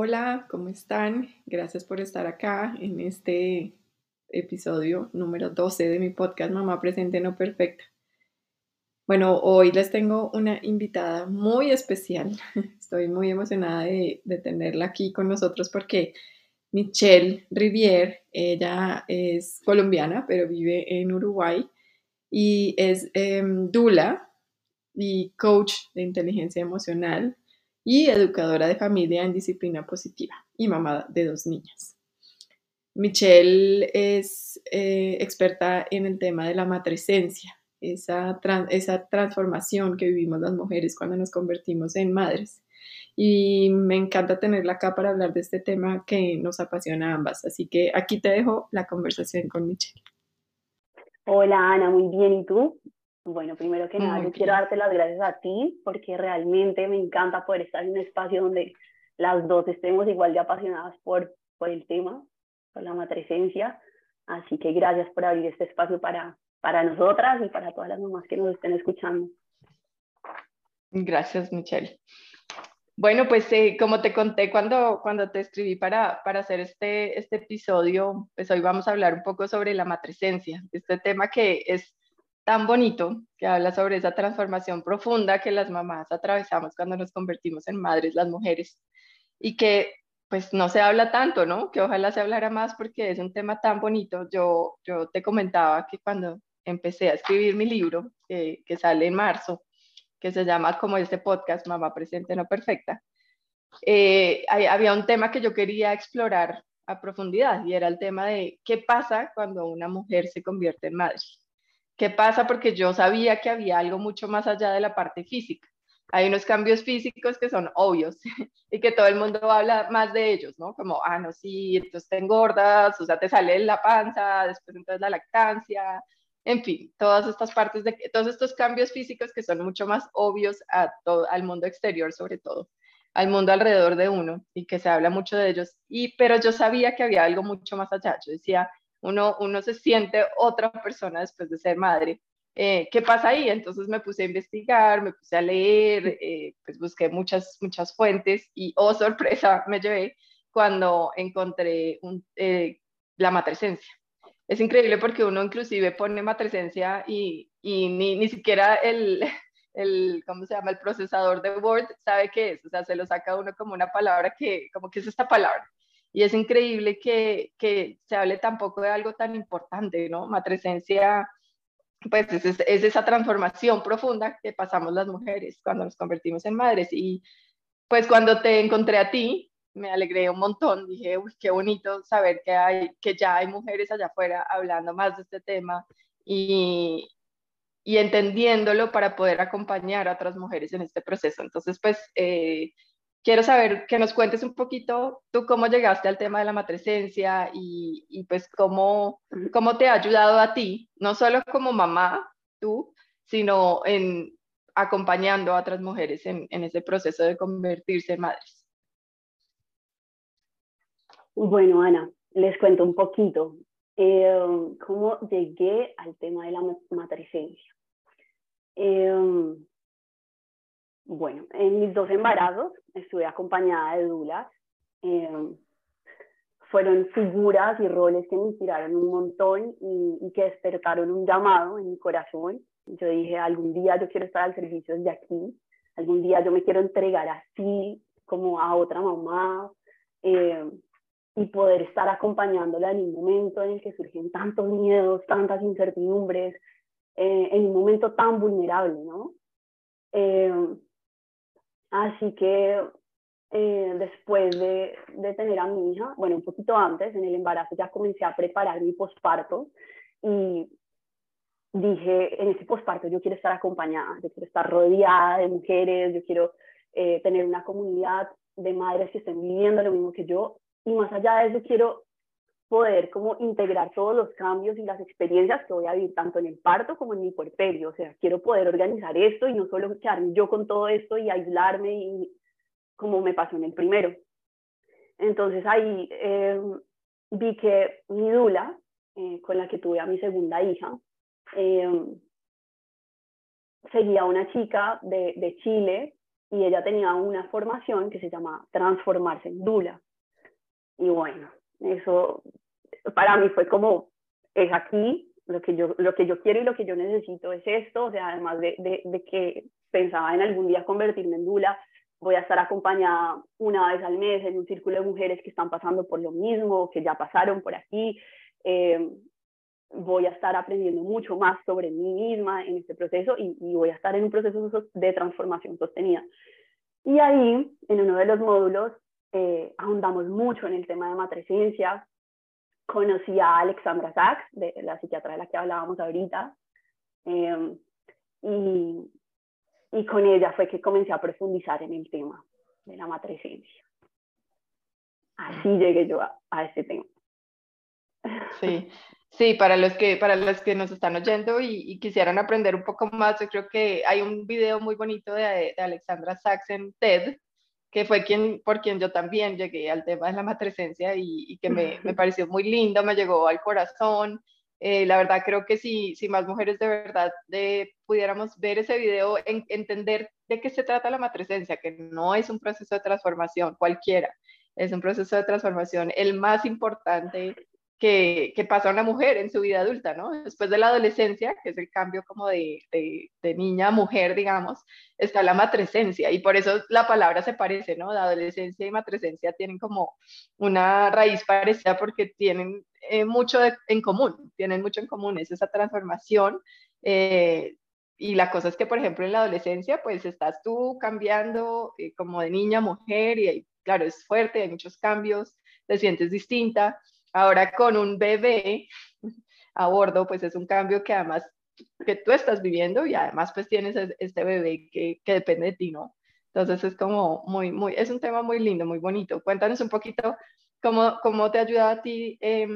Hola, ¿cómo están? Gracias por estar acá en este episodio número 12 de mi podcast Mamá Presente No Perfecta. Bueno, hoy les tengo una invitada muy especial. Estoy muy emocionada de, tenerla aquí con nosotros porque Michelle Rivier, ella es colombiana, pero vive en Uruguay y es em, Dula y coach de inteligencia emocional y educadora de familia en disciplina positiva y mamá de dos niñas. Michelle es eh, experta en el tema de la matresencia, esa, esa transformación que vivimos las mujeres cuando nos convertimos en madres. Y me encanta tenerla acá para hablar de este tema que nos apasiona a ambas. Así que aquí te dejo la conversación con Michelle. Hola Ana, muy bien. ¿Y tú? Bueno, primero que nada, yo quiero darte las gracias a ti porque realmente me encanta poder estar en un espacio donde las dos estemos igual de apasionadas por, por el tema, por la matresencia. Así que gracias por abrir este espacio para, para nosotras y para todas las mamás que nos estén escuchando. Gracias, Michelle. Bueno, pues eh, como te conté cuando, cuando te escribí para, para hacer este, este episodio, pues hoy vamos a hablar un poco sobre la matresencia, este tema que es tan bonito que habla sobre esa transformación profunda que las mamás atravesamos cuando nos convertimos en madres, las mujeres, y que pues no se habla tanto, ¿no? Que ojalá se hablara más porque es un tema tan bonito. Yo, yo te comentaba que cuando empecé a escribir mi libro, que sale en marzo, que se llama como este podcast, Mamá Presente No Perfecta, eh, había un tema que yo quería explorar a profundidad y era el tema de qué pasa cuando una mujer se convierte en madre. ¿Qué pasa? Porque yo sabía que había algo mucho más allá de la parte física. Hay unos cambios físicos que son obvios y que todo el mundo habla más de ellos, ¿no? Como, ah, no, sí, entonces te engordas, o sea, te sale la panza, después entonces la lactancia, en fin, todas estas partes de todos estos cambios físicos que son mucho más obvios al mundo exterior sobre todo, al mundo alrededor de uno y que se habla mucho de ellos. Y pero yo sabía que había algo mucho más allá. Yo decía, uno, uno se siente otra persona después de ser madre. Eh, ¿Qué pasa ahí? Entonces me puse a investigar, me puse a leer, eh, pues busqué muchas, muchas fuentes y, oh sorpresa, me llevé cuando encontré un, eh, la matresencia. Es increíble porque uno inclusive pone matresencia y, y ni, ni siquiera el, el, ¿cómo se llama? El procesador de Word sabe qué es, o sea, se lo saca uno como una palabra que, como que es esta palabra. Y es increíble que, que se hable tampoco de algo tan importante, ¿no? Matresencia, pues es, es, esa transformación profunda que pasamos las mujeres cuando nos convertimos en madres. Y pues cuando te encontré a ti, me alegré un montón. Dije, uy, qué bonito saber que, hay, que ya hay mujeres allá afuera hablando más de este tema y, y entendiéndolo para poder acompañar a otras mujeres en este proceso. Entonces, pues, eh, quiero saber que nos cuentes un poquito tú cómo llegaste al tema de la matresencia y, y, pues cómo, cómo te ha ayudado a ti, no solo como mamá, tú, sino en acompañando a otras mujeres en, en ese proceso de convertirse en madres. Bueno, Ana, les cuento un poquito eh, cómo llegué al tema de la matricencia. Eh, bueno, en mis dos embarazos estuve acompañada de dulas. Eh, fueron figuras y roles que me inspiraron un montón y, que despertaron un llamado en mi corazón. Yo dije, algún día yo quiero estar al servicio desde aquí, algún día yo me quiero entregar así como a otra mamá eh, y poder estar acompañándola en un momento en el que surgen tantos miedos, tantas incertidumbres, eh, en un momento tan vulnerable, ¿no? Así que eh, después de, tener a mi hija, bueno, un poquito antes, en el embarazo ya comencé a preparar mi posparto y dije, en ese posparto yo quiero estar acompañada, yo quiero estar rodeada de mujeres, yo quiero eh, tener una comunidad de madres que estén viviendo lo mismo que yo. Y más allá de eso quiero poder como integrar todos los cambios y las experiencias que voy a vivir tanto en el parto como en mi puerperio. O sea, quiero poder organizar esto y no solo quedarme yo con todo esto y aislarme y como me pasó en el primero. Entonces ahí em, vi que mi dula, eh, con la que tuve a mi segunda hija, eh, seguía una chica de, de Chile y ella tenía una formación que se llama Transformarse en Dula. Y bueno, eso para mí fue como, es aquí, lo que yo, lo que yo quiero y lo que yo necesito es esto, o sea, además de, de, de que pensaba en algún día convertirme en Dula, voy a estar acompañada una vez al mes en un círculo de mujeres que están pasando por lo mismo, que ya pasaron por aquí. Eh, voy a estar aprendiendo mucho más sobre mí misma en este proceso y, voy a estar en un proceso de transformación sostenida. Y ahí, en uno de los módulos, eh, ahondamos mucho en el tema de matrescencia. Conocí a Alexandra Sachs, de la psiquiatra de la que hablábamos ahorita, eh, y, y con ella fue que comencé a profundizar en el tema de la matrescencia. Así llegué yo a, a este tema. Sí, Sí, para los que, para los que nos están oyendo y, quisieran aprender un poco más, yo creo que hay un video muy bonito de, Alexandra Sachs en TED, que fue quien, por quien yo también llegué al tema de la matresencia y, que me, me, pareció muy lindo, me llegó al corazón. Eh, la verdad creo que si, si más mujeres de verdad de, pudiéramos ver ese video, entender de qué se trata la matresencia, que no es un proceso de transformación cualquiera, es un proceso de transformación el más importante que, que, pasa una mujer en su vida adulta, ¿no? Después de la adolescencia, que es el cambio como de, de, niña a mujer, digamos, está la matresencia y por eso la palabra se parece, ¿no? La adolescencia y matresencia tienen como una raíz parecida porque tienen eh, mucho en común, tienen mucho en común, es esa transformación. Eh, y la cosa es que, por ejemplo, en la adolescencia, pues estás tú cambiando eh, como de niña a mujer y claro, es fuerte, hay muchos cambios, te sientes distinta. Ahora con un bebé a bordo, pues es un cambio que además que tú estás viviendo y además pues tienes este bebé que, depende de ti, ¿no? Entonces es como muy, muy, es un tema muy lindo, muy bonito. Cuéntanos un poquito cómo, cómo te ayuda a ti eh,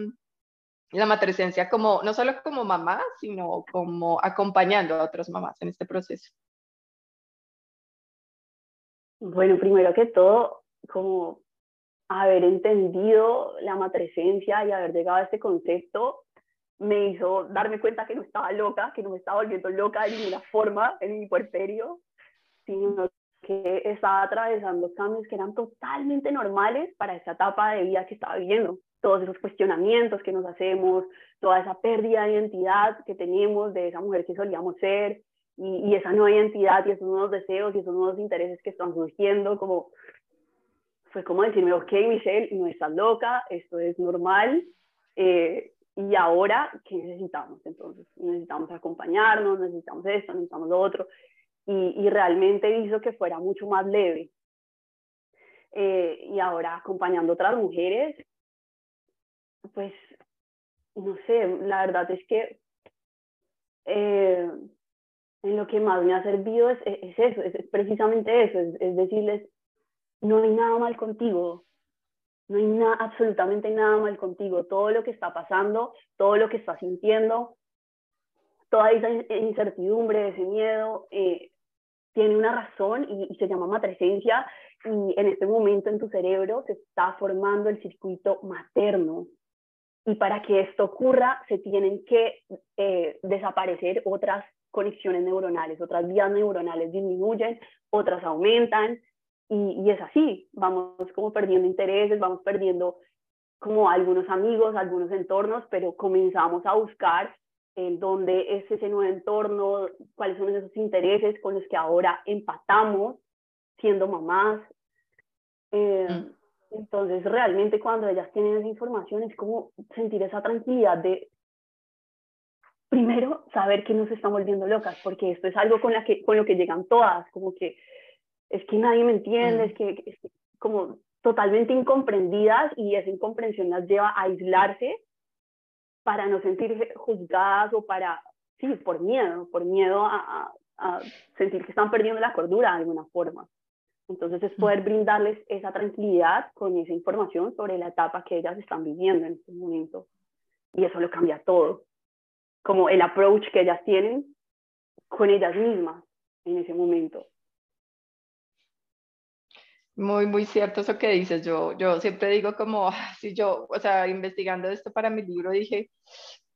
la matresencia, como, no solo como mamá, sino como acompañando a otras mamás en este proceso. Bueno, primero que todo, como haber entendido la matresencia y haber llegado a este concepto me hizo darme cuenta que no estaba loca, que no me estaba volviendo loca de ninguna forma en mi puerperio, sino que estaba atravesando cambios que eran totalmente normales para esta etapa de vida que estaba viviendo. Todos esos cuestionamientos que nos hacemos, toda esa pérdida de identidad que tenemos de esa mujer que solíamos ser, y, y esa nueva identidad y esos nuevos deseos y esos nuevos intereses que están surgiendo, como fue como decirme, ok, Michelle, no estás loca, esto es normal, eh, y ahora, ¿qué necesitamos? Entonces, necesitamos acompañarnos, necesitamos esto, necesitamos lo otro, y, y realmente hizo que fuera mucho más leve. Eh, y ahora, acompañando a otras mujeres, pues, no sé, la verdad es que eh, en lo que más me ha servido es, es eso, es, precisamente eso, es, es decirles, no hay nada mal contigo, no hay nada, absolutamente nada mal contigo. Todo lo que está pasando, todo lo que estás sintiendo, toda esa incertidumbre, ese miedo, eh, tiene una razón y, se llama matresencia y en este momento en tu cerebro se está formando el circuito materno. Y para que esto ocurra, se tienen que eh, desaparecer otras conexiones neuronales, otras vías neuronales disminuyen, otras aumentan, y, es así, vamos como perdiendo intereses, vamos perdiendo como algunos amigos, algunos entornos, pero comenzamos a buscar en dónde es ese nuevo entorno, cuáles son esos intereses con los que ahora empatamos siendo mamás. Eh, mm. Entonces, realmente cuando ellas tienen esa información es como sentir esa tranquilidad de, primero, saber que no se están volviendo locas, porque esto es algo con, la que, con lo que llegan todas, como que es que nadie me entiende, mm. es, que, es como totalmente incomprendidas y esa incomprensión las lleva a aislarse para no sentirse juzgadas o para, sí, por miedo, por miedo a, a, sentir que están perdiendo la cordura de alguna forma. Entonces es poder mm. brindarles esa tranquilidad con esa información sobre la etapa que ellas están viviendo en este momento. Y eso lo cambia todo. Como el approach que ellas tienen con ellas mismas en ese momento. Muy, muy cierto eso que dices. Yo, yo siempre digo como, ah, si yo, o sea, investigando esto para mi libro, dije,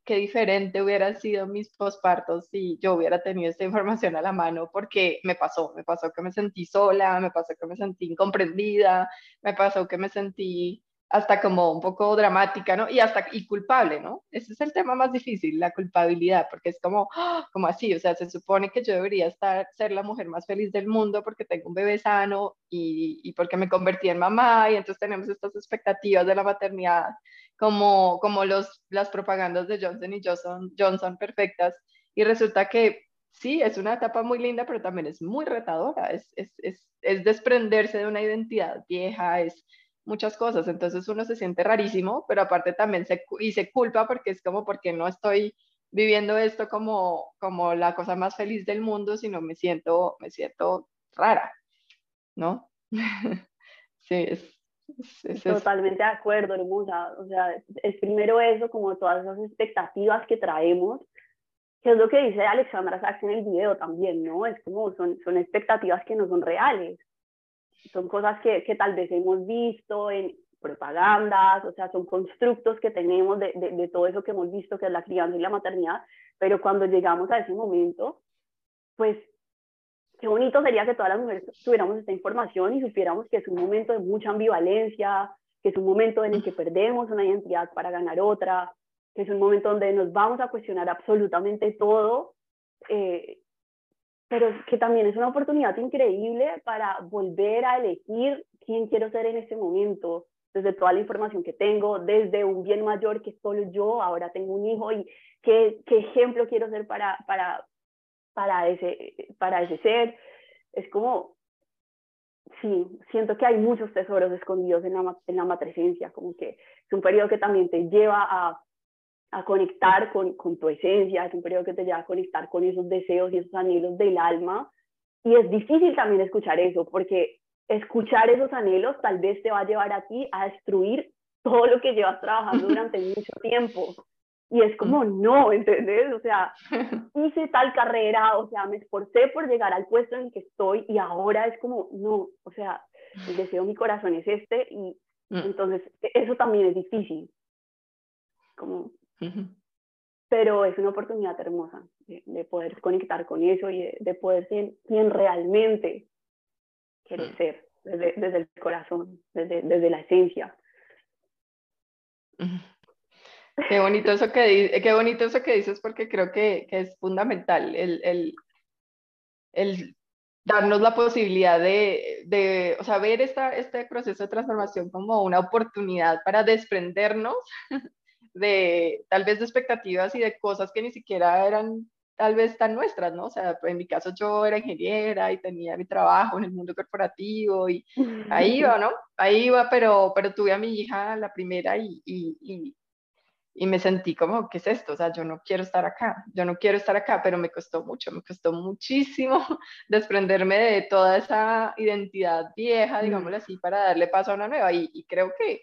qué diferente hubieran sido mis pospartos si yo hubiera tenido esta información a la mano, porque me pasó, me pasó que me sentí sola, me pasó que me sentí incomprendida, me pasó que me sentí hasta como un poco dramática, ¿no? Y hasta y culpable, ¿no? Ese es el tema más difícil, la culpabilidad, porque es como, ¡ah! como así, o sea, se supone que yo debería estar, ser la mujer más feliz del mundo porque tengo un bebé sano y, y porque me convertí en mamá y entonces tenemos estas expectativas de la maternidad como, como los, las propagandas de Johnson y Johnson, Johnson perfectas y resulta que sí, es una etapa muy linda, pero también es muy retadora, es, es, es, es desprenderse de una identidad vieja, es muchas cosas, entonces uno se siente rarísimo, pero aparte también se, y se culpa porque es como porque no estoy viviendo esto como, como la cosa más feliz del mundo, sino me siento, me siento rara, ¿no? sí, es, Totalmente de acuerdo, hermosa. O sea, es primero eso, como todas esas expectativas que traemos, que es lo que dice Alexandra Sachs en el video también, ¿no? Es como son, son expectativas que no son reales son cosas que, que, tal vez hemos visto en propagandas, o sea, son constructos que tenemos de, de, todo eso que hemos visto, que es la crianza y la maternidad, pero cuando llegamos a ese momento, pues qué bonito sería que todas las mujeres tuviéramos esta información y supiéramos que es un momento de mucha ambivalencia, que es un momento en el que perdemos una identidad para ganar otra, que es un momento donde nos vamos a cuestionar absolutamente todo eh, pero que también es una oportunidad increíble para volver a elegir quién quiero ser en este momento, desde toda la información que tengo, desde un bien mayor que solo yo, ahora tengo un hijo y qué, qué ejemplo quiero ser para, para, para, ese, para ese ser. Es como, sí, siento que hay muchos tesoros escondidos en la, en la matresencia, como que es un periodo que también te lleva a a conectar con, con, tu esencia, es un periodo que te lleva a conectar con esos deseos y esos anhelos del alma. Y es difícil también escuchar eso, porque escuchar esos anhelos tal vez te va a llevar a ti a destruir todo lo que llevas trabajando durante mucho tiempo. Y es como, no, ¿entendés? O sea, hice tal carrera, o sea, me esforcé por llegar al puesto en el que estoy y ahora es como, no, o sea, el deseo de mi corazón es este y mm. entonces e-, eso también es difícil. Como pero es una oportunidad hermosa de, poder conectar con eso y de, poder ser quien realmente quiere mm. ser, desde, desde, el corazón, desde, desde la esencia. Qué bonito eso que, qué bonito eso que dices porque creo que, que es fundamental el, el, el, darnos la posibilidad de, de o sea, ver esta, este proceso de transformación como una oportunidad para desprendernos de tal vez de expectativas y de cosas que ni siquiera eran tal vez tan nuestras, ¿no? O sea, en mi caso yo era ingeniera y tenía mi trabajo en el mundo corporativo y ahí iba, ¿no? Ahí iba, pero, pero tuve a mi hija la primera y, y, y, me sentí como, ¿qué es esto? O sea, yo no quiero estar acá, yo no quiero estar acá, pero me costó mucho, me costó muchísimo desprenderme de toda esa identidad vieja, digámoslo así, para darle paso a una nueva y creo que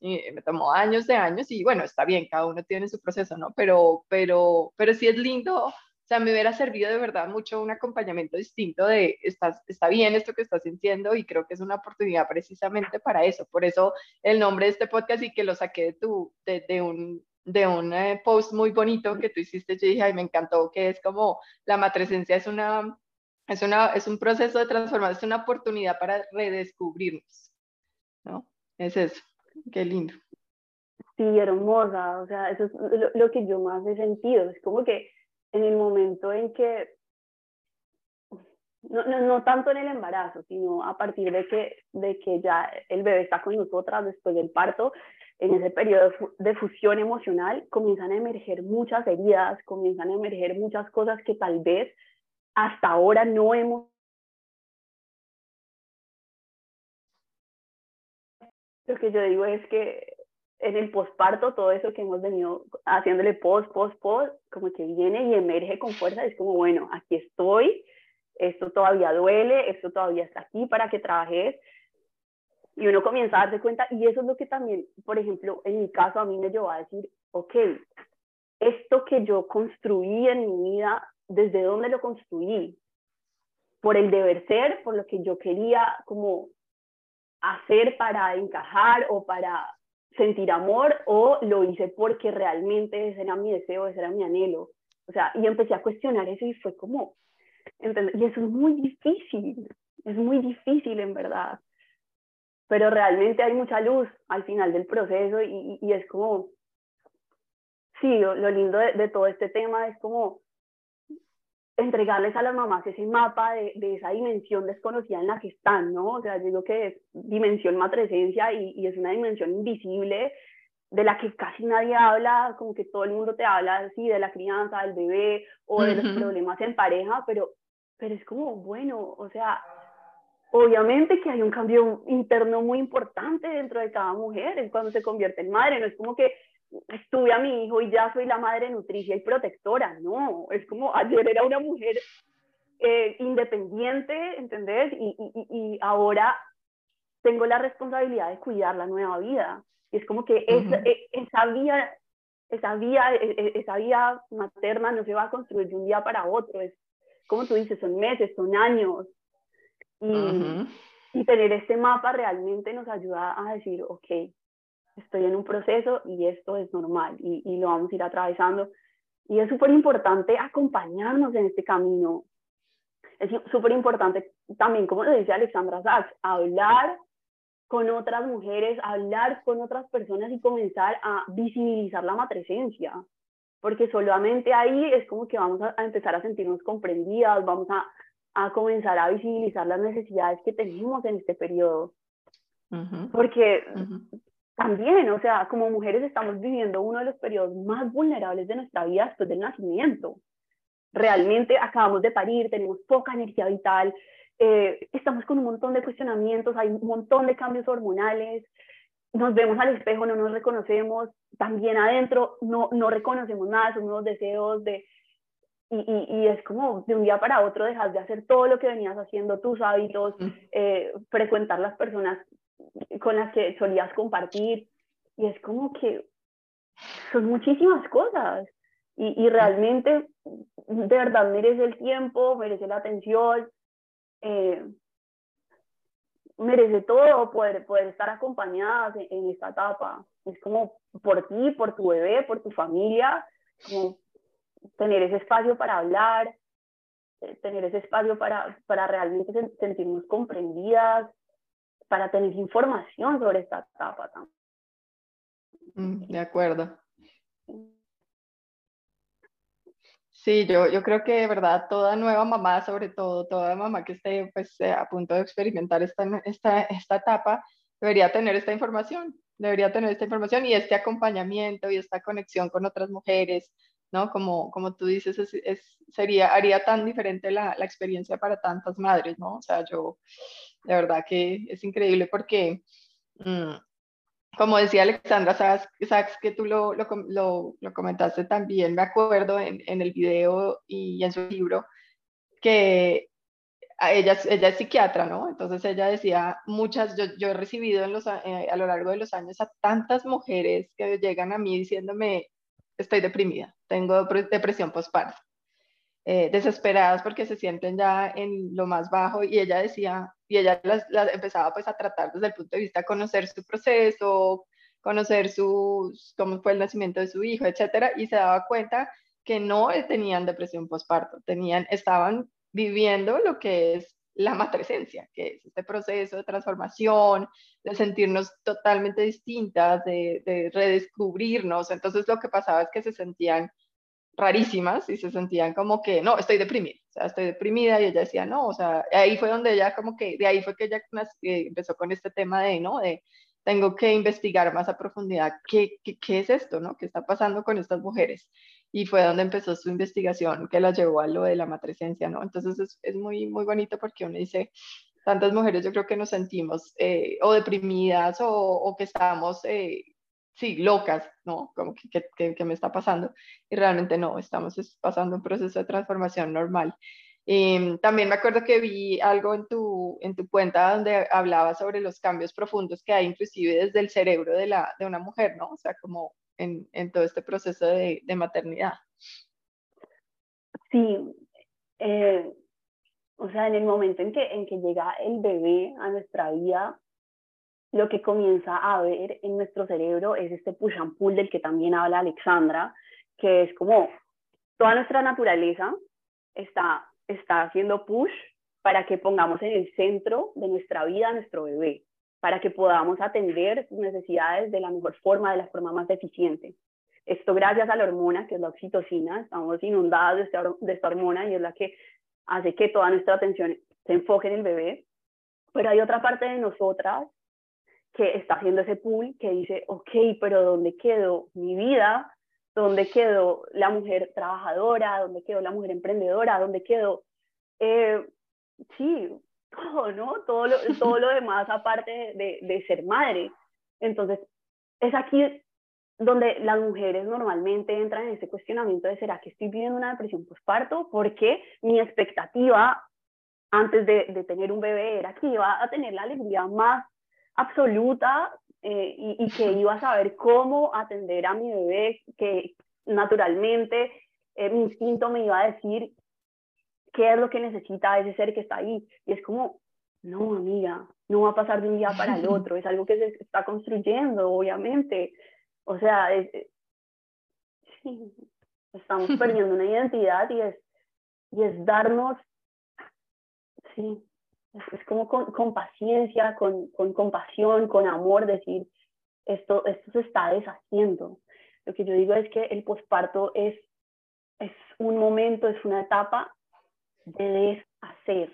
y me tomó años de años y bueno, está bien, cada uno tiene su proceso, ¿no? Pero, pero, pero sí es lindo, o sea, me hubiera servido de verdad mucho un acompañamiento distinto de, está, está bien esto que estás sintiendo y creo que es una oportunidad precisamente para eso. Por eso el nombre de este podcast y que lo saqué de, tu, de, de un, de un eh, post muy bonito que tú hiciste, yo dije, ay, me encantó, que es como la matresencia es una, es una, es un proceso de transformación, es una oportunidad para redescubrirnos, ¿no? Es eso. Qué lindo. Sí, hermosa, o sea, eso es lo, que yo más he sentido, es como que en el momento en que, no, no, no, tanto en el embarazo, sino a partir de que, de que ya el bebé está con nosotras después del parto, en ese periodo de fusión emocional comienzan a emerger muchas heridas, comienzan a emerger muchas cosas que tal vez hasta ahora no hemos Lo que yo digo es que en el posparto, todo eso que hemos venido haciéndole post, post, post, como que viene y emerge con fuerza, es como, bueno, aquí estoy, esto todavía duele, esto todavía está aquí para que trabajes. Y uno comienza a darse cuenta, y eso es lo que también, por ejemplo, en mi caso a mí me llevó a decir, ok, esto que yo construí en mi vida, ¿desde dónde lo construí? Por el deber ser, por lo que yo quería como hacer para encajar o para sentir amor o lo hice porque realmente ese era mi deseo, ese era mi anhelo. O sea, y empecé a cuestionar eso y fue como, y eso es muy difícil, es muy difícil en verdad. Pero realmente hay mucha luz al final del proceso y, y es como, sí, lo, lindo de, todo este tema es como entregarles a las mamás ese mapa de, de, esa dimensión desconocida en la que están, ¿no? O sea, yo digo que es dimensión matresencia y, y, es una dimensión invisible de la que casi nadie habla, como que todo el mundo te habla así de la crianza, del bebé o de los problemas en pareja, pero, pero es como, bueno, o sea, obviamente que hay un cambio interno muy importante dentro de cada mujer, es cuando se convierte en madre, no es como que estuve a mi hijo y ya soy la madre nutricia y protectora, no, es como ayer era una mujer eh, independiente, ¿entendés? Y, y, y, ahora tengo la responsabilidad de cuidar la nueva vida. Y es como que esa, e, esa vía, esa vía, e, e, esa vía materna no se va a construir de un día para otro, es como tú dices, son meses, son años. Y, y tener este mapa realmente nos ayuda a decir, ok, estoy en un proceso y esto es normal y, y lo vamos a ir atravesando. Y es súper importante acompañarnos en este camino. Es súper importante también, como lo dice Alexandra Sachs, hablar con otras mujeres, hablar con otras personas y comenzar a visibilizar la matresencia. Porque solamente ahí es como que vamos a, empezar a sentirnos comprendidas, vamos a, a, comenzar a visibilizar las necesidades que tenemos en este periodo. Porque también, o sea, como mujeres estamos viviendo uno de los periodos más vulnerables de nuestra vida después del nacimiento. Realmente acabamos de parir, tenemos poca energía vital, eh, estamos con un montón de cuestionamientos, hay un montón de cambios hormonales, nos vemos al espejo, no nos reconocemos, también adentro no, no reconocemos nada, son unos deseos de... Y, y, y, es como de un día para otro dejas de hacer todo lo que venías haciendo, tus hábitos, mm. eh, frecuentar las personas con las que solías compartir. Y es como que son muchísimas cosas. Y, y realmente, de verdad, merece el tiempo, merece la atención, eh, merece todo poder, poder estar acompañadas en, esta etapa. Es como por ti, por tu bebé, por tu familia, como tener ese espacio para hablar, eh, tener ese espacio para, para realmente sentirnos comprendidas, para tener información sobre esta etapa también. Mm, de acuerdo. Sí, yo, yo creo que de verdad toda nueva mamá, sobre todo toda mamá que esté pues, eh, a punto de experimentar esta, esta, esta etapa, debería tener esta información, debería tener esta información y este acompañamiento y esta conexión con otras mujeres, ¿no? Como, como tú dices, es, sería, haría tan diferente la, la, experiencia para tantas madres, ¿no? O sea, yo, de verdad que es increíble porque, mm, como decía Alexandra Sachs, que tú lo, lo, lo, comentaste también, me acuerdo en, en, el video y en su libro, que ella, ella es psiquiatra, ¿no? Entonces ella decía, muchas, yo, yo he recibido eh, a lo largo de los años a tantas mujeres que llegan a mí diciéndome, estoy deprimida, tengo depresión postparto. Eh, desesperadas porque se sienten ya en lo más bajo y ella decía, y ella las, empezaba pues a tratar desde el punto de vista de conocer su proceso, conocer su, cómo fue el nacimiento de su hijo, etcétera, y se daba cuenta que no tenían depresión postparto, tenían, estaban viviendo lo que es la matresencia, que es este proceso de transformación, de sentirnos totalmente distintas, de, de redescubrirnos. Entonces lo que pasaba es que se sentían rarísimas y se sentían como que, no, estoy deprimida, o sea, estoy deprimida y ella decía, no, o sea, ahí fue donde ella como que, de ahí fue que ella eh, empezó con este tema de, ¿no? De, tengo que investigar más a profundidad qué, qué, qué, es esto, ¿no? ¿Qué está pasando con estas mujeres? Y fue donde empezó su investigación que la llevó a lo de la matresencia, ¿no? Entonces es, es muy, muy bonito porque uno dice, tantas mujeres yo creo que nos sentimos eh, o deprimidas o, que estamos eh, sí, locas, ¿no? Como que, que, me está pasando. Y realmente no, estamos pasando un proceso de transformación normal. Em, también me acuerdo que vi algo en tu, en tu cuenta donde hablaba sobre los cambios profundos que hay inclusive desde el cerebro de, la, de una mujer, ¿no? O sea, como en, todo este proceso de, maternidad. Sí, eh, o sea, en el momento en que, en que llega el bebé a nuestra vida, lo que comienza a haber en nuestro cerebro es este push and pull del que también habla Alexandra, que es como toda nuestra naturaleza está, está haciendo push para que pongamos en el centro de nuestra vida a nuestro bebé, para que podamos atender sus necesidades de la mejor forma, de la forma más eficiente. Esto gracias a la hormona, que es la oxitocina, estamos inundados de esta, de esta hormona y es la que hace que toda nuestra atención se enfoque en el bebé. Pero hay otra parte de nosotras que está haciendo ese pool que dice, ok, pero ¿dónde quedó mi vida? ¿Dónde quedó la mujer trabajadora? ¿Dónde quedó la mujer emprendedora? ¿Dónde quedó, eh, sí, todo, ¿no? Todo lo, todo lo demás aparte de, de ser madre. Entonces, es aquí donde las mujeres normalmente entran en ese cuestionamiento de ¿será que estoy viviendo una depresión postparto? Porque mi expectativa antes de, de, tener un bebé era que iba a tener la alegría más absoluta eh, y, que iba a saber cómo atender a mi bebé, que naturalmente eh, mi instinto me iba a decir qué es lo que necesita ese ser que está ahí. Y es como, no, amiga, no va a pasar de un día para el otro, es algo que se está construyendo, obviamente. O sea, sí, estamos perdiendo una identidad y es, y es darnos, sí, es, como con, paciencia, con, con, compasión, con amor, decir, esto, esto se está deshaciendo. Lo que yo digo es que el posparto es, es un momento, es una etapa de deshacer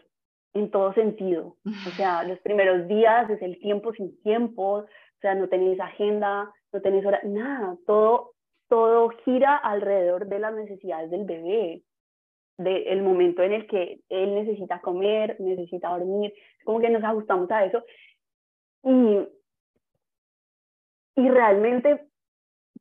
en todo sentido. O sea, los primeros días es el tiempo sin tiempo, o sea, no tenéis agenda, no tenés hora, nada, todo, todo gira alrededor de las necesidades del bebé, del momento en el que él necesita comer, necesita dormir, como que nos ajustamos a eso. Y, y realmente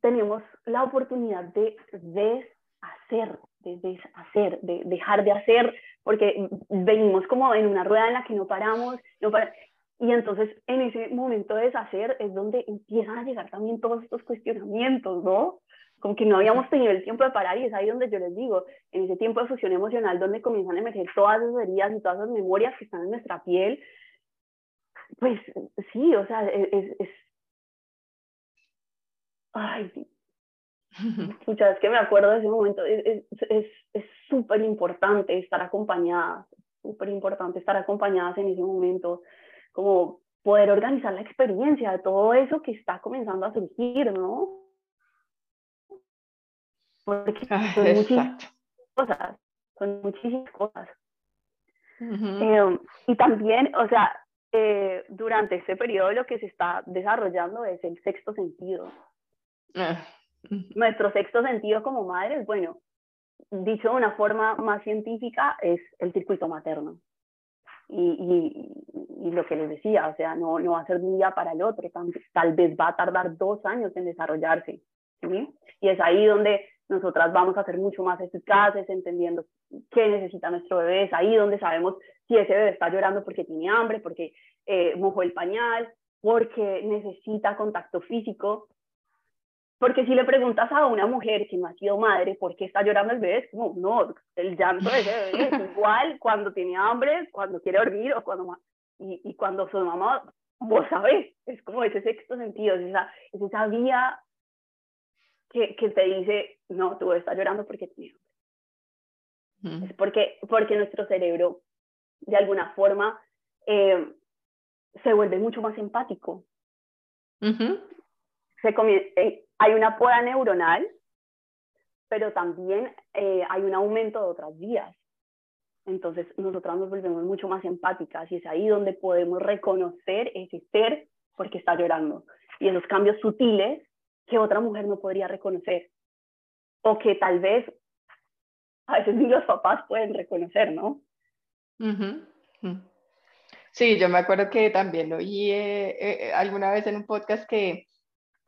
tenemos la oportunidad de deshacer, de deshacer, de dejar de hacer, porque venimos como en una rueda en la que no paramos, no paramos y entonces en ese momento de deshacer es donde empiezan a llegar también todos estos cuestionamientos, ¿no? Como que no habíamos tenido el tiempo de parar y es ahí donde yo les digo, en ese tiempo de fusión emocional donde comienzan a emerger todas esas heridas y todas esas memorias que están en nuestra piel, pues sí, o sea, e-, es... es, Ay, escucha, es que me acuerdo de ese momento, es súper es, importante estar acompañadas, súper importante estar acompañadas en ese momento como poder organizar la experiencia de todo eso que está comenzando a surgir, ¿no? Porque ah, son muchísimas cosas, son muchísimas cosas. Em, y también, o sea, eh, durante este periodo lo que se está desarrollando es el sexto sentido. Ah, Nuestro sexto sentido como madres, bueno, dicho de una forma más científica, es el circuito materno y, y, lo que les decía, o sea, no, no va a ser un día para el otro, tal, vez va a tardar dos años en desarrollarse. Y es ahí donde nosotras vamos a ser mucho más eficaces entendiendo qué necesita nuestro bebé, es ahí donde sabemos si ese bebé está llorando porque tiene hambre, porque eh, mojó el pañal, porque necesita contacto físico, porque si le preguntas a una mujer que no ha sido madre por qué está llorando el bebé, es como, no, el llanto de ese bebé es igual cuando tiene hambre, cuando quiere dormir o cuando... Y, y cuando su mamá, vos sabés, es como ese sexto sentido, es esa, es esa vía que, que te dice, no, tú estás llorando porque tiene hambre. Es porque, porque nuestro cerebro, de alguna forma, eh, se vuelve mucho más empático. se comienza, eh, hay una poda neuronal, pero también eh, hay un aumento de otras vías. Entonces, nosotras nos volvemos mucho más empáticas y es ahí donde podemos reconocer ese ser porque está llorando. Y esos cambios sutiles que otra mujer no podría reconocer. O que tal vez a veces ni los papás pueden reconocer, ¿no? Sí, yo me acuerdo que también oí eh, eh, alguna vez en un podcast que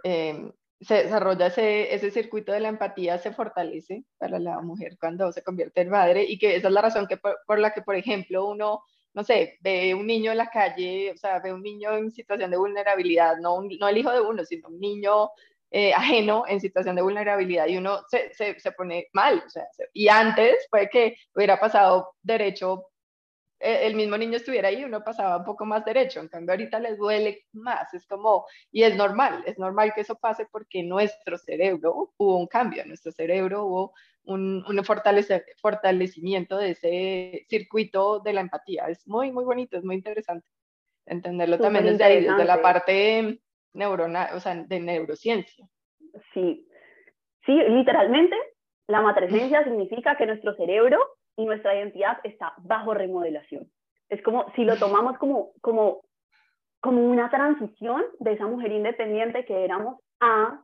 em, se desarrolla ese, ese circuito de la empatía, se fortalece para la mujer cuando se convierte en madre y que esa es la razón que por, la que, por ejemplo, uno, no sé, ve un niño en la calle, o sea, ve un niño en situación de vulnerabilidad, no, no el hijo de uno, sino un niño eh, ajeno en situación de vulnerabilidad y uno se, se, se pone mal, o sea, y antes puede que hubiera pasado derecho el mismo niño estuviera ahí, uno pasaba un poco más derecho, en cambio ahorita le duele más, es como, y es normal, es normal que eso pase porque nuestro cerebro hubo un cambio, en nuestro cerebro hubo un, un fortalecimiento de ese circuito de la empatía, es muy, muy bonito, es muy interesante entenderlo también desde, desde, la parte neuronal, o sea, de neurociencia. Sí, sí, literalmente la matrescencia significa que nuestro cerebro y nuestra identidad está bajo remodelación. Es como si lo tomamos como, como, como una transición de esa mujer independiente que éramos a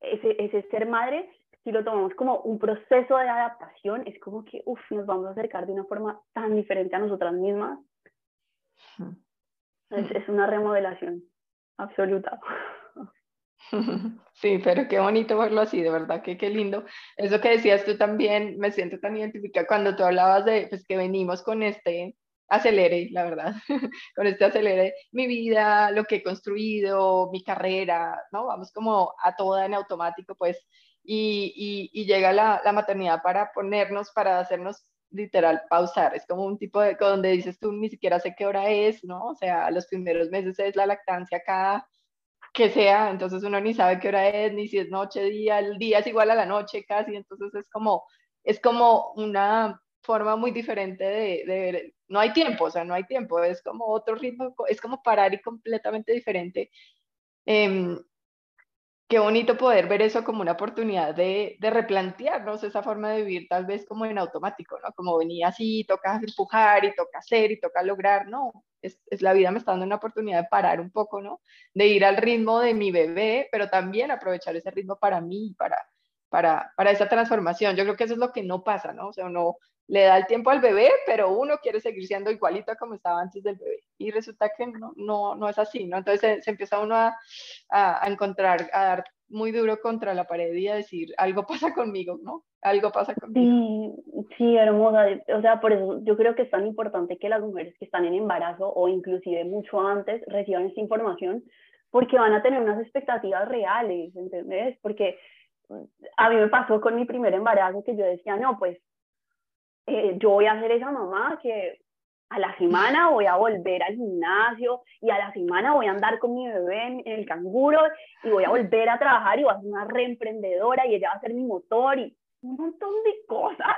ese, ese ser madre, si lo tomamos como un proceso de adaptación, es como que uf, nos vamos a acercar de una forma tan diferente a nosotras mismas. Es, es una remodelación absoluta. Sí, pero qué bonito verlo así, de verdad que qué lindo. Eso que decías tú también, me siento tan identificada cuando tú hablabas de pues, que venimos con este acelere, la verdad, con este acelere mi vida, lo que he construido, mi carrera, ¿no? Vamos como a toda en automático, pues, y, y, llega la, la, maternidad para ponernos, para hacernos literal pausar. Es como un tipo de, donde dices tú, ni siquiera sé qué hora es, ¿no? O sea, los primeros meses es la lactancia cada que sea, entonces uno ni sabe qué hora es, ni si es noche, día, el día es igual a la noche casi, entonces es como, es como una forma muy diferente de, de, no hay tiempo, o sea, no hay tiempo, es como otro ritmo, es como parar y completamente diferente. Eh, qué bonito poder ver eso como una oportunidad de, replantearnos esa forma de vivir tal vez como en automático, ¿no? Como venía así, toca empujar y toca hacer y toca lograr, no, es, es, la vida me está dando una oportunidad de parar un poco, ¿no? De ir al ritmo de mi bebé, pero también aprovechar ese ritmo para mí, para, para, para esa transformación. Yo creo que eso es lo que no pasa, ¿no? O sea, uno le da el tiempo al bebé, pero uno quiere seguir siendo igualito como estaba antes del bebé. Y resulta que no, no, no es así, ¿no? Entonces se, empieza uno a, a, encontrar, a dar muy duro contra la pared y a decir, algo pasa conmigo, ¿no? Algo pasa conmigo. Sí, sí, hermosa. O sea, por eso yo creo que es tan importante que las mujeres que están en embarazo o inclusive mucho antes reciban esta información porque van a tener unas expectativas reales, ¿entendés? Porque mm, a mí me pasó con mi primer embarazo que yo decía, no, pues eh, yo voy a ser esa mamá que a la semana voy a volver al gimnasio y a la semana voy a andar con mi bebé en, el canguro y voy a volver a trabajar y voy a ser una reemprendedora y ella va a ser mi motor y un montón de cosas.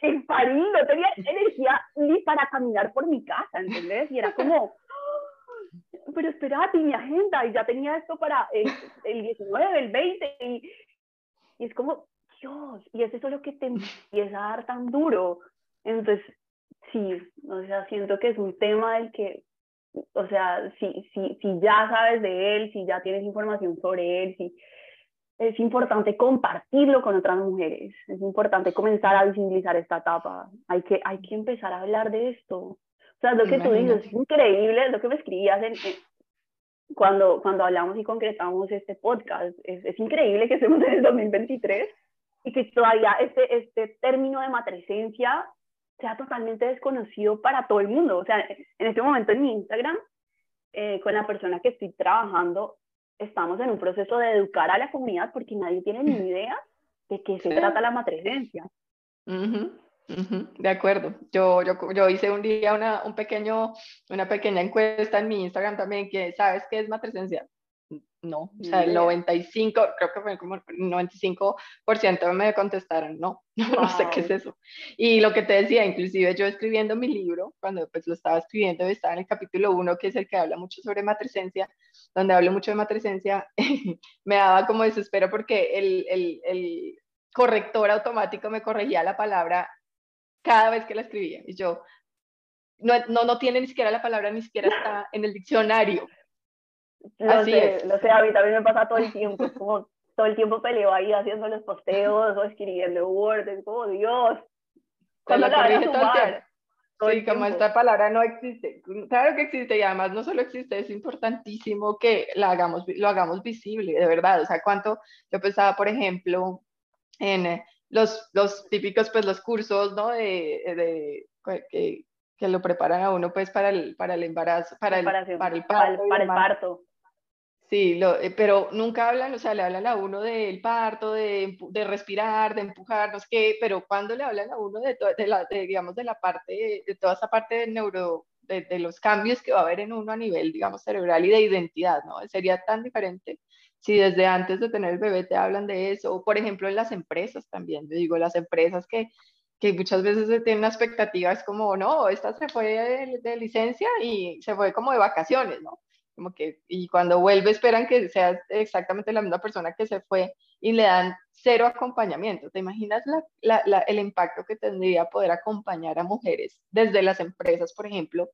En París no tenía energía ni para caminar por mi casa, ¿entendés? Y era como, pero espérate, mi agenda, y ya tenía esto para el, el 19, el 20, y, y es como, y es eso lo que te empieza a dar tan duro. Entonces, sí, o sea, siento que es un tema del que, o sea, si, si, si ya sabes de él, si ya tienes información sobre él, si, es importante compartirlo con otras mujeres, es importante comenzar a visibilizar esta etapa, hay que, hay que empezar a hablar de esto. O sea, lo que tú dices es increíble, lo que me escribías en, cuando, cuando hablamos y concretamos este podcast, es, es increíble que estemos en el 2023 y que todavía este, este término de matresencia sea totalmente desconocido para todo el mundo. O sea, en este momento en mi Instagram, eh, con la persona que estoy trabajando, estamos en un proceso de educar a la comunidad porque nadie tiene ni idea de qué se trata la matresencia. de acuerdo. Yo, yo, yo hice un día una, un pequeño, una pequeña encuesta en mi Instagram también que, ¿sabes qué es matresencia? No, o sea, el 95, creo que fue como el 95% me contestaron, no, no, sé qué es eso. Y lo que te decía, inclusive yo escribiendo mi libro, cuando pues lo estaba escribiendo, estaba en el capítulo 1, que es el que habla mucho sobre matricencia, donde hablo mucho de matricencia, me daba como desespero porque el, el, el corrector automático me corregía la palabra cada vez que la escribía. Y yo, no, no, no tiene ni siquiera la palabra, ni siquiera está en el diccionario. Lo Así sé, es. lo sé, a mí también me pasa todo el tiempo, como todo el tiempo peleo ahí haciendo los posteos o escribiendo Word, es como Dios. Cuando la corrige todo el Sí, como esta palabra no existe. Claro que existe y además no solo existe, es importantísimo que la hagamos, lo hagamos visible, de verdad. O sea, cuánto yo pensaba, por ejemplo, en eh, los, los típicos, pues los cursos, ¿no? De, de que, que, lo preparan a uno, pues, para el, para el embarazo, para el, para el parto. para el parto Sí, lo, eh, pero nunca hablan, o sea, le hablan a uno del parto, de, de respirar, de empujar, no sé qué, pero cuando le hablan a uno de, de la, digamos, de la parte, de toda esa parte del neuro, de, de, los cambios que va a haber en uno a nivel, digamos, cerebral y de identidad, ¿no? Sería tan diferente si desde antes de tener el bebé te hablan de eso, o por ejemplo en las empresas también, yo digo, las empresas que, que muchas veces se tienen una expectativa, es como, no, esta se fue de, de licencia y se fue como de vacaciones, ¿no? Como que, y cuando vuelve esperan que sea exactamente la misma persona que se fue y le dan cero acompañamiento. ¿Te imaginas la, el impacto que tendría poder acompañar a mujeres desde las empresas, por ejemplo,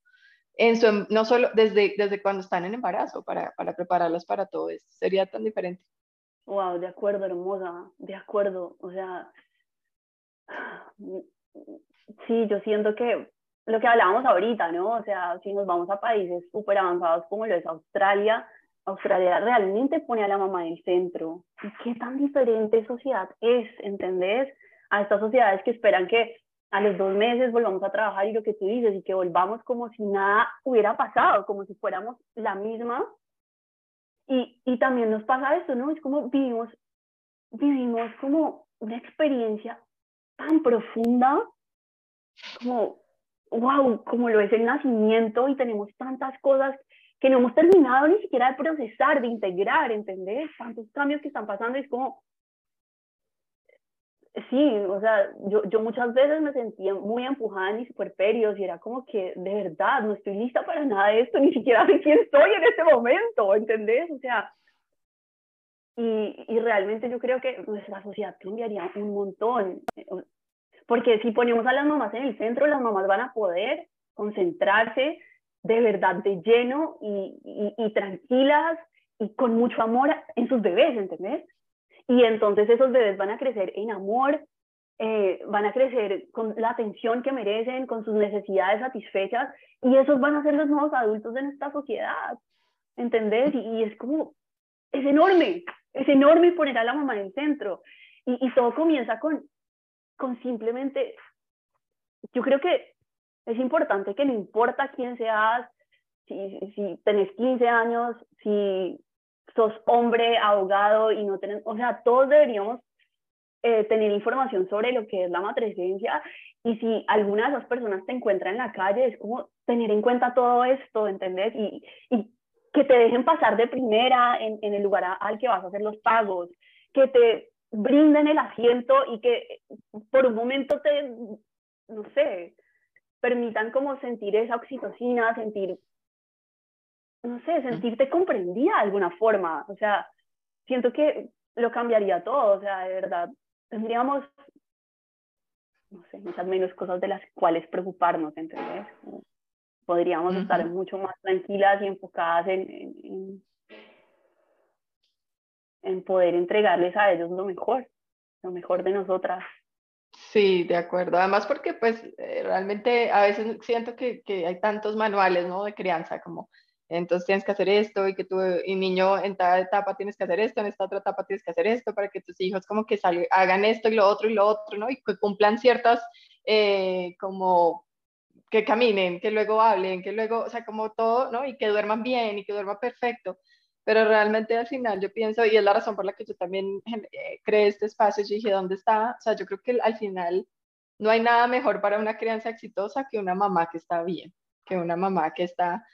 en su, no solo desde, desde cuando están en embarazo, para, para prepararlas para todo eso? Sería tan diferente. Wow, de acuerdo, hermosa, de acuerdo. O sea, sí, yo siento que lo que hablábamos ahorita, ¿no? O sea, si nos vamos a países súper avanzados como lo es Australia, Australia realmente pone a la mamá en el centro. ¿Y qué tan diferente sociedad es, entendés? A estas sociedades que esperan que a los dos meses volvamos a trabajar y lo que tú dices, y que volvamos como si nada hubiera pasado, como si fuéramos la misma. Y, y también nos pasa eso, ¿no? Es como vivimos, vivimos como una experiencia tan profunda, como wow, como lo es el nacimiento y tenemos tantas cosas que no hemos terminado ni siquiera de procesar, de integrar, ¿entendés? Tantos cambios que están pasando y es como, sí, o sea, yo, yo muchas veces me sentía muy empujada en mis y era como que, de verdad, no estoy lista para nada de esto, ni siquiera sé quién estoy en este momento, ¿entendés? O sea, y, y realmente yo creo que nuestra sociedad cambiaría un montón. Porque si ponemos a las mamás en el centro, las mamás van a poder concentrarse de verdad de lleno y, y, tranquilas y con mucho amor en sus bebés, ¿entendés? Y entonces esos bebés van a crecer en amor, eh, van a crecer con la atención que merecen, con sus necesidades satisfechas, y esos van a ser los nuevos adultos de nuestra sociedad, ¿entendés? Y, y es como, es enorme, es enorme poner a la mamá en el centro. Y, y todo comienza con con simplemente, yo creo que es importante que no importa quién seas, si, si tenés 15 años, si sos hombre, abogado y no tenés, o sea, todos deberíamos eh, tener información sobre lo que es la matrescencia y si alguna de esas personas te encuentra en la calle, es como tener en cuenta todo esto, ¿entendés? Y, y que te dejen pasar de primera en, en el lugar al que vas a hacer los pagos, que te brinden el asiento y que por un momento te, no sé, permitan como sentir esa oxitocina, sentir, no sé, sentirte comprendida de alguna forma. O sea, siento que lo cambiaría todo, o sea, de verdad, tendríamos, no sé, muchas menos cosas de las cuales preocuparnos, ¿entendés? Podríamos estar mucho más tranquilas y enfocadas en en poder entregarles a ellos lo mejor, lo mejor de nosotras. Sí, de acuerdo. Además porque pues eh, realmente a veces siento que, que, hay tantos manuales, ¿no? De crianza, como entonces tienes que hacer esto y que tu y niño en tal etapa tienes que hacer esto, en esta otra etapa tienes que hacer esto para que tus hijos como que hagan esto y lo otro y lo otro, ¿no? Y que cumplan ciertas eh, como que caminen, que luego hablen, que luego, o sea, como todo, ¿no? Y que duerman bien y que duerman perfecto pero realmente al final yo pienso, y es la razón por la que yo también eh, creé este espacio, yo dije, ¿dónde está? O sea, yo creo que al final no hay nada mejor para una crianza exitosa que una mamá que está bien, que una mamá que está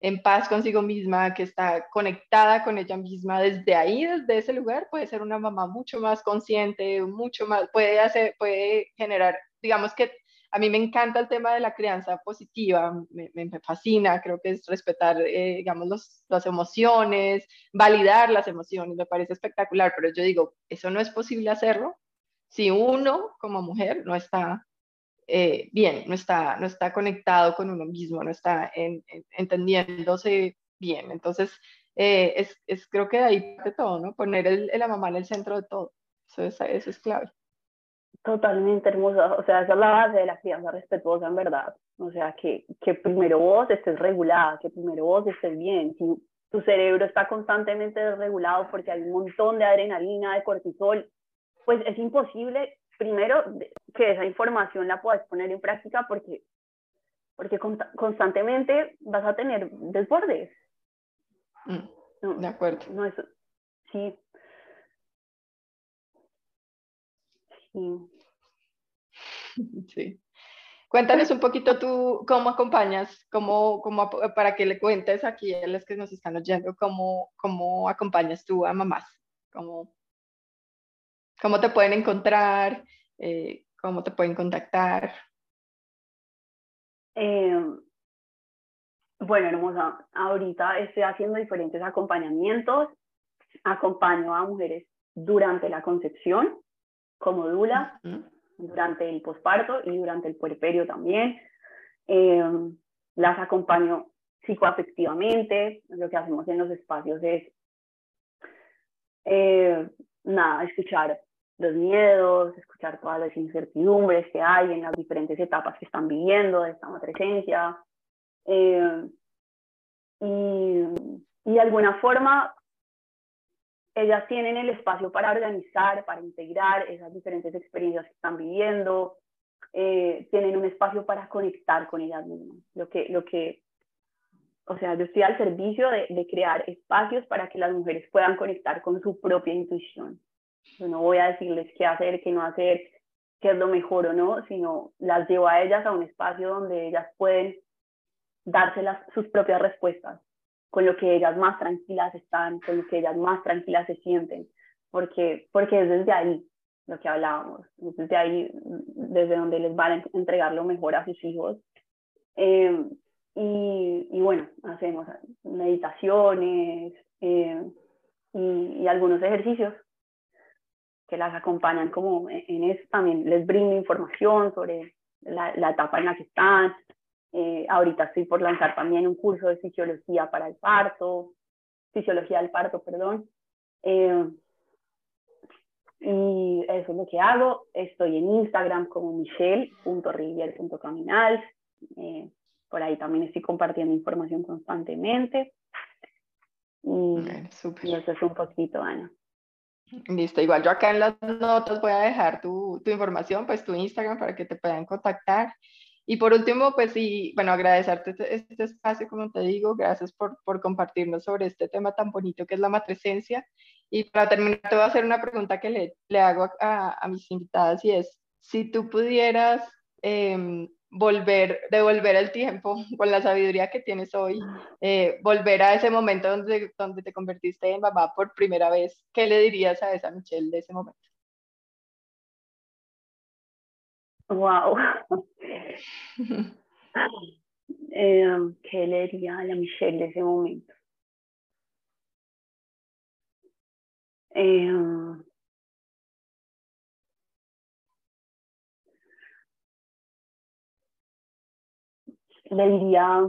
en paz consigo misma, que está conectada con ella misma, desde ahí, desde ese lugar, puede ser una mamá mucho más consciente, mucho más, puede hacer, puede generar, digamos que a mí me encanta el tema de la crianza positiva, me, fascina, creo que es respetar, eh, digamos, las emociones, validar las emociones, me parece espectacular, pero yo digo, eso no es posible hacerlo si uno como mujer no está eh, bien, no está, no está conectado con uno mismo, no está entendiéndose bien. Entonces, eh, es, es, creo que de ahí parte todo, ¿no? Poner el, la mamá en el centro de todo. Eso es, eso es clave. Totalmente hermosa, o sea, esa es la base de la crianza respetuosa en verdad, o sea, que, que primero vos estés regulada, que primero vos estés bien, si tu cerebro está constantemente desregulado porque hay un montón de adrenalina, de cortisol, pues es imposible, primero, que esa información la puedas poner en práctica porque, porque constantemente vas a tener desbordes. Mm. de acuerdo. No es, sí. Sí. Sí. Cuéntanos un poquito tú cómo acompañas, cómo, cómo, para que le cuentes aquí a los que nos están oyendo, cómo, cómo acompañas tú a mamás, cómo, cómo te pueden encontrar, eh, cómo te pueden contactar. Eh, bueno, hermosa, ahorita estoy haciendo diferentes acompañamientos. Acompaño a mujeres durante la concepción, como dula, durante el posparto y durante el puerperio también. Eh, las acompaño psicoafectivamente. Lo que hacemos en los espacios es, eh, nada, escuchar los miedos, escuchar todas las incertidumbres que hay en las diferentes etapas que están viviendo de esta matresencia. Eh, y, y de alguna forma ellas tienen el espacio para organizar, para integrar esas diferentes experiencias que están viviendo, eh, tienen un espacio para conectar con ellas mismas. Lo que, lo que, o sea, yo estoy al servicio de, de crear espacios para que las mujeres puedan conectar con su propia intuición. Yo no voy a decirles qué hacer, qué no hacer, qué es lo mejor o no, sino las llevo a ellas a un espacio donde ellas pueden darse las, sus propias respuestas con lo que ellas más tranquilas están, con lo que ellas más tranquilas se sienten, porque, porque es desde ahí lo que hablábamos, es desde ahí, desde donde les van a entregar lo mejor a sus hijos. Eh, y, y, bueno, hacemos meditaciones eh, y, algunos ejercicios que las acompañan como en eso también, les brindo información sobre la, la etapa en la que están, eh, ahorita estoy por lanzar también un curso de fisiología para el parto, fisiología del parto, perdón. Eh, y eso es lo que hago. Estoy en Instagram como michelle.rivier.caminal. Eh, por ahí también estoy compartiendo información constantemente. Y, eso es un poquito, Ana. Listo, igual yo acá en las notas voy a dejar tu, tu información, pues tu Instagram para que te puedan contactar. Y por último, pues sí, bueno, agradecerte este, este, espacio, como te digo, gracias por, compartirnos sobre este tema tan bonito que es la matresencia. Y para terminar, te voy a hacer una pregunta que le, hago a, mis invitadas y es, si tú pudieras eh, volver, devolver el tiempo con la sabiduría que tienes hoy, eh, volver a ese momento donde, donde te convertiste en mamá por primera vez, ¿qué le dirías a esa Michelle de ese momento? Wow. eh, ¿Qué le diría a la Michelle de ese momento? Eh, le diría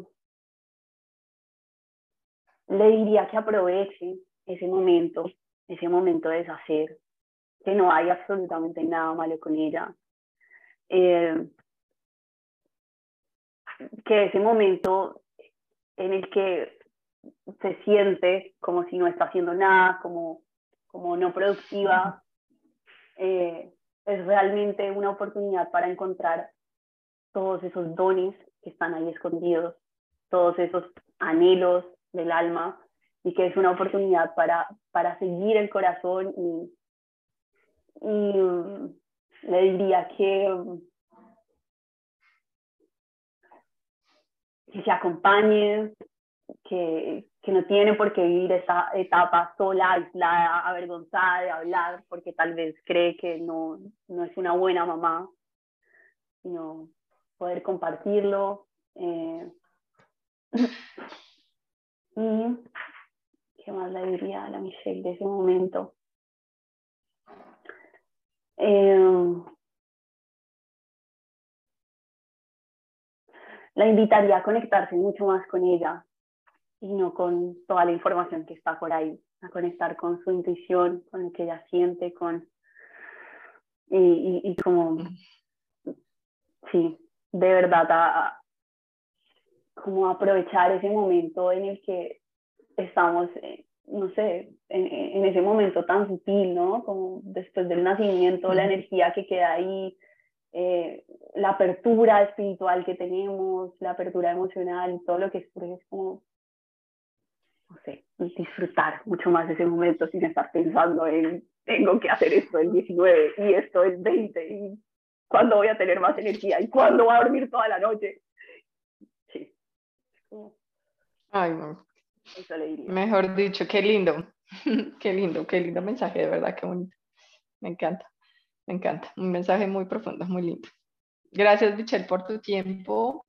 le diría que aproveche ese momento, ese momento de deshacer, que no hay absolutamente nada malo con ella, eh, que ese momento en el que se siente como si no está haciendo nada, como, como no productiva, eh, es realmente una oportunidad para encontrar todos esos dones que están ahí escondidos, todos esos anhelos del alma y que es una oportunidad para, para seguir el corazón y, y le diría que, que se acompañe, que, que no tiene por qué vivir esa etapa sola, aislada, avergonzada de hablar, porque tal vez cree que no, no es una buena mamá, sino poder compartirlo. Eh, y, ¿qué más le diría a la Michelle de ese momento? Eh, la invitaría a conectarse mucho más con ella y no con toda la información que está por ahí, a conectar con su intuición, con lo que ella siente, con y, como sí, de verdad a, como aprovechar ese momento en el que estamos eh, no sé, en, ese momento tan sutil, ¿no? Como después del nacimiento, la energía que queda ahí, eh, la apertura espiritual que tenemos, la apertura emocional, todo lo que es como no sé, disfrutar mucho más ese momento sin estar pensando en tengo que hacer esto el 19 y esto el 20 y cuándo voy a tener más energía y cuándo voy a dormir toda la noche. Sí. Ay, no. Eso le diría. Mejor dicho, qué lindo. qué lindo, qué lindo mensaje, de verdad, qué bonito. Me encanta, me encanta. Un mensaje muy profundo, muy lindo. Gracias, Michelle, por tu tiempo.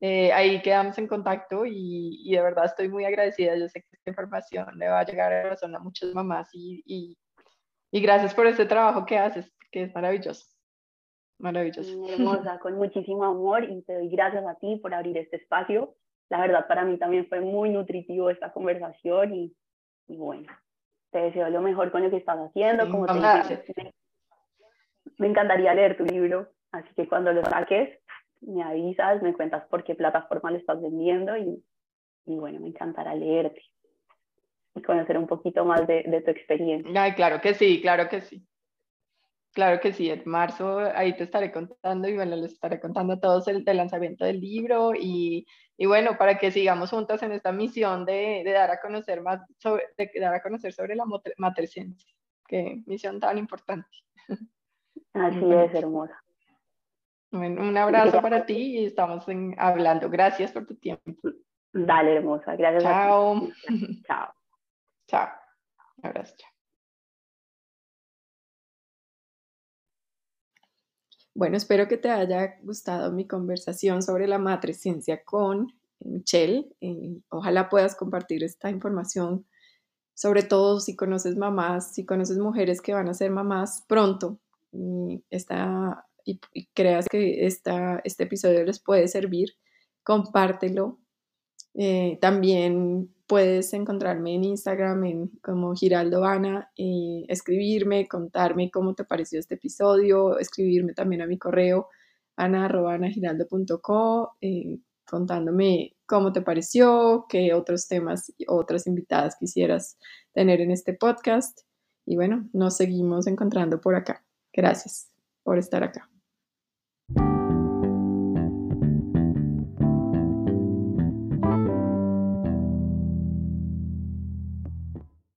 Eh, ahí quedamos en contacto y, y, de verdad estoy muy agradecida. Yo sé que esta información le va a llegar a corazón a muchas mamás y, y, y, gracias por este trabajo que haces, que es maravilloso. Maravilloso. Hermosa, con muchísimo amor y te doy gracias a ti por abrir este espacio. La verdad, para mí también fue muy nutritivo esta conversación y, bueno, te deseo lo mejor con lo que estás haciendo. como te dije, me encantaría leer tu libro, así que cuando lo saques, me avisas, me cuentas por qué plataforma lo estás vendiendo y, y bueno, me encantará leerte y conocer un poquito más de, de, tu experiencia. Ay, claro que sí, claro que sí. Claro que sí, en marzo ahí te estaré contando y bueno, les estaré contando a todos el, el lanzamiento del libro y, y, bueno, para que sigamos juntas en esta misión de, de, dar a conocer más sobre, de dar a conocer sobre la matriciencia, qué misión tan importante. Así es, hermosa un abrazo para ti y estamos hablando. Gracias por tu tiempo. Dale, hermosa. Gracias. Chao. Chao. Chao. Un abrazo. Bueno, espero que te haya gustado mi conversación sobre la matriciencia con Michelle. Eh, ojalá puedas compartir esta información, sobre todo si conoces mamás, si conoces mujeres que van a ser mamás pronto. esta y, creas que esta, este episodio les puede servir, compártelo. Eh, también puedes encontrarme en Instagram en, como Giraldo Ana, y escribirme, contarme cómo te pareció este episodio, escribirme también a mi correo ana.giraldo.co eh, contándome cómo te pareció, qué otros temas otras invitadas quisieras tener en este podcast. Y bueno, nos seguimos encontrando por acá. Gracias por estar acá.